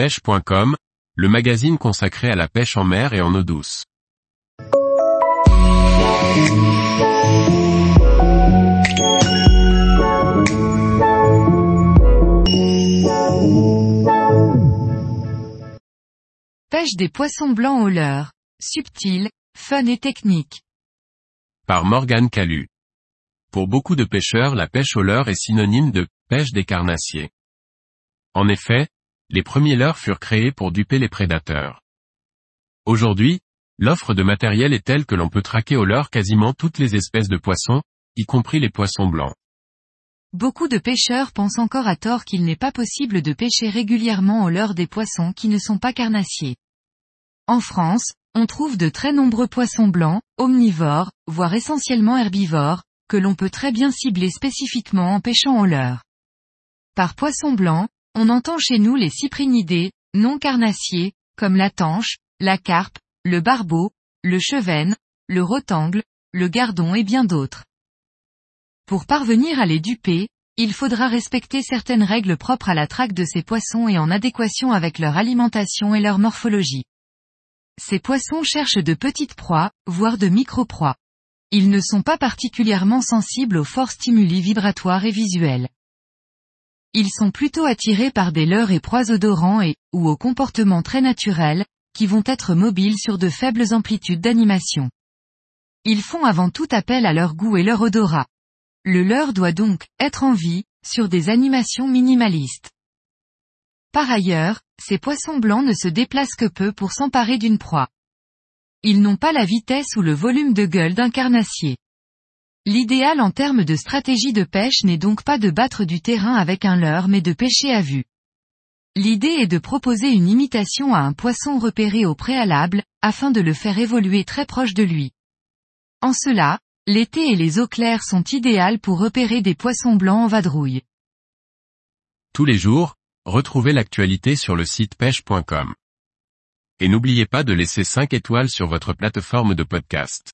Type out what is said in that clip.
pêche.com, le magazine consacré à la pêche en mer et en eau douce. Pêche des poissons blancs au leurre. Subtil, fun et technique. Par Morgane Calu. Pour beaucoup de pêcheurs la pêche au leurre est synonyme de pêche des carnassiers. En effet, les premiers leurres furent créés pour duper les prédateurs. Aujourd'hui, l'offre de matériel est telle que l'on peut traquer au leurre quasiment toutes les espèces de poissons, y compris les poissons blancs. Beaucoup de pêcheurs pensent encore à tort qu'il n'est pas possible de pêcher régulièrement au leurre des poissons qui ne sont pas carnassiers. En France, on trouve de très nombreux poissons blancs, omnivores, voire essentiellement herbivores, que l'on peut très bien cibler spécifiquement en pêchant au leurre. Par poisson blanc, on entend chez nous les cyprinidés, non carnassiers, comme la tanche, la carpe, le barbeau, le chevenne, le rotangle, le gardon et bien d'autres. Pour parvenir à les duper, il faudra respecter certaines règles propres à la traque de ces poissons et en adéquation avec leur alimentation et leur morphologie. Ces poissons cherchent de petites proies, voire de micro-proies. Ils ne sont pas particulièrement sensibles aux forts stimuli vibratoires et visuels. Ils sont plutôt attirés par des leurres et proies odorants et, ou au comportement très naturel, qui vont être mobiles sur de faibles amplitudes d'animation. Ils font avant tout appel à leur goût et leur odorat. Le leurre doit donc être en vie, sur des animations minimalistes. Par ailleurs, ces poissons blancs ne se déplacent que peu pour s'emparer d'une proie. Ils n'ont pas la vitesse ou le volume de gueule d'un carnassier. L'idéal en termes de stratégie de pêche n'est donc pas de battre du terrain avec un leurre mais de pêcher à vue. L'idée est de proposer une imitation à un poisson repéré au préalable, afin de le faire évoluer très proche de lui. En cela, l'été et les eaux claires sont idéales pour repérer des poissons blancs en vadrouille. Tous les jours, retrouvez l'actualité sur le site pêche.com. Et n'oubliez pas de laisser 5 étoiles sur votre plateforme de podcast.